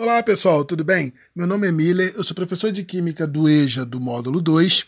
Olá pessoal, tudo bem? Meu nome é Miller, eu sou professor de Química do EJA do módulo 2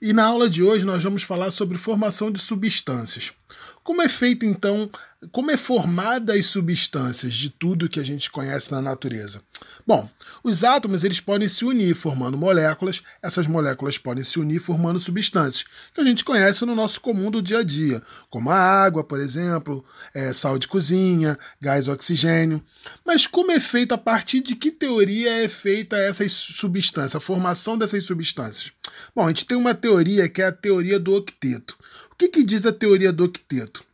e na aula de hoje nós vamos falar sobre formação de substâncias. Como é feito então, como é formada as substâncias de tudo que a gente conhece na natureza? Bom, os átomos eles podem se unir formando moléculas, essas moléculas podem se unir formando substâncias, que a gente conhece no nosso comum do dia a dia, como a água, por exemplo, é, sal de cozinha, gás oxigênio. Mas como é feito, a partir de que teoria é feita essas substâncias, a formação dessas substâncias? Bom, a gente tem uma teoria que é a teoria do octeto. O que, que diz a teoria do octeto?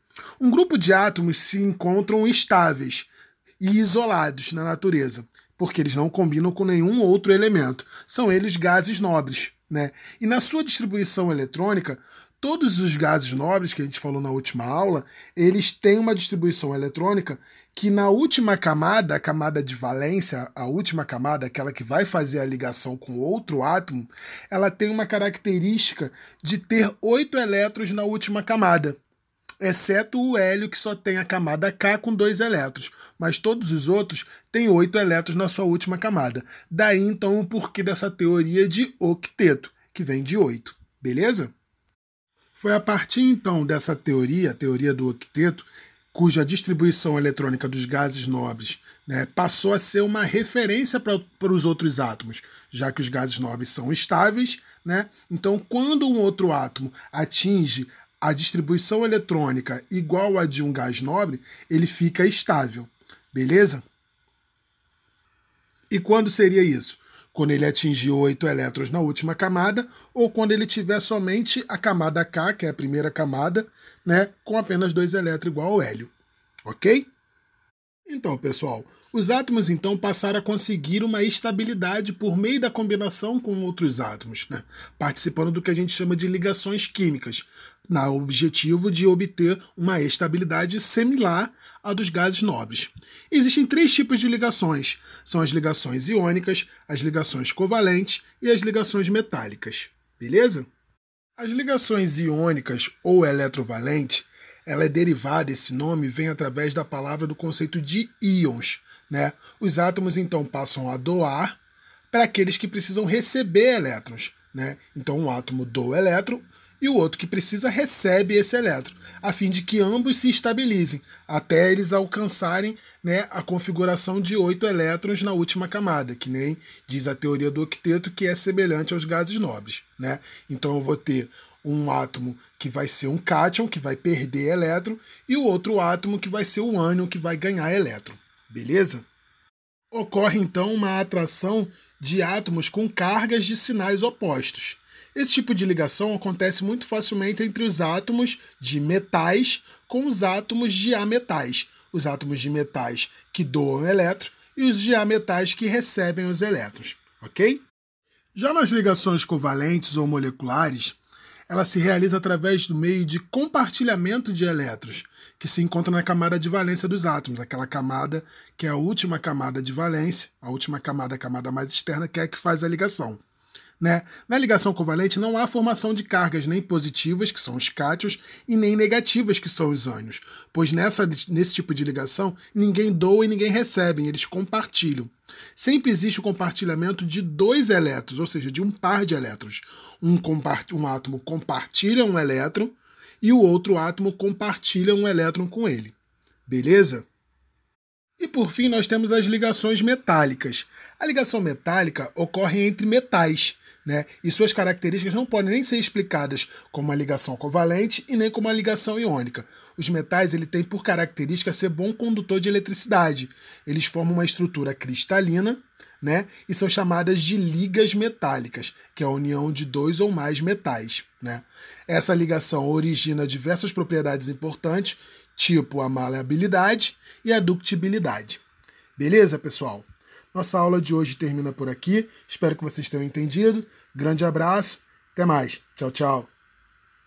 Um grupo de átomos se encontram estáveis e isolados na natureza, porque eles não combinam com nenhum outro elemento. São eles gases nobres. Né? E na sua distribuição eletrônica, todos os gases nobres que a gente falou na última aula, eles têm uma distribuição eletrônica que na última camada, a camada de valência, a última camada, aquela que vai fazer a ligação com outro átomo, ela tem uma característica de ter oito elétrons na última camada, exceto o hélio que só tem a camada K com dois elétrons, mas todos os outros têm oito elétrons na sua última camada. Daí então o porquê dessa teoria de octeto, que vem de oito, beleza? Foi a partir então dessa teoria, a teoria do octeto, cuja distribuição eletrônica dos gases nobres né, passou a ser uma referência para os outros átomos, já que os gases nobres são estáveis. Né? Então, quando um outro átomo atinge a distribuição eletrônica igual a de um gás nobre, ele fica estável. Beleza? E quando seria isso? Quando ele atingir oito elétrons na última camada, ou quando ele tiver somente a camada K, que é a primeira camada, né, com apenas dois elétrons igual ao hélio. Ok? Então, pessoal, os átomos então passaram a conseguir uma estabilidade por meio da combinação com outros átomos, né? participando do que a gente chama de ligações químicas, na objetivo de obter uma estabilidade similar à dos gases nobres. Existem três tipos de ligações: são as ligações iônicas, as ligações covalentes e as ligações metálicas. Beleza? As ligações iônicas ou eletrovalentes, ela é derivada, esse nome vem através da palavra do conceito de íons, né? Os átomos então passam a doar para aqueles que precisam receber elétrons. Né? Então, um átomo doa elétron e o outro que precisa recebe esse elétron, a fim de que ambos se estabilizem, até eles alcançarem né, a configuração de oito elétrons na última camada, que nem diz a teoria do octeto, que é semelhante aos gases nobres. Né? Então, eu vou ter um átomo que vai ser um cátion, que vai perder elétron, e o outro átomo que vai ser o ânion, que vai ganhar elétron. Beleza? Ocorre então uma atração de átomos com cargas de sinais opostos. Esse tipo de ligação acontece muito facilmente entre os átomos de metais com os átomos de ametais, os átomos de metais que doam elétrons e os de ametais que recebem os elétrons, ok? Já nas ligações covalentes ou moleculares, ela se realiza através do meio de compartilhamento de elétrons, que se encontra na camada de valência dos átomos, aquela camada que é a última camada de valência, a última camada, a camada mais externa, que é a que faz a ligação. Né? Na ligação covalente não há formação de cargas nem positivas, que são os cátions, e nem negativas, que são os ânions, pois nessa, nesse tipo de ligação ninguém doa e ninguém recebe, eles compartilham. Sempre existe o compartilhamento de dois elétrons, ou seja, de um par de elétrons. Um, um átomo compartilha um elétron e o outro átomo compartilha um elétron com ele. Beleza? E por fim, nós temos as ligações metálicas. A ligação metálica ocorre entre metais, né? E suas características não podem nem ser explicadas como uma ligação covalente e nem como uma ligação iônica. Os metais ele têm por característica ser bom condutor de eletricidade. Eles formam uma estrutura cristalina, né? E são chamadas de ligas metálicas, que é a união de dois ou mais metais, né? Essa ligação origina diversas propriedades importantes, tipo a maleabilidade e a ductibilidade. Beleza, pessoal? Nossa aula de hoje termina por aqui. Espero que vocês tenham entendido. Grande abraço. Até mais. Tchau, tchau.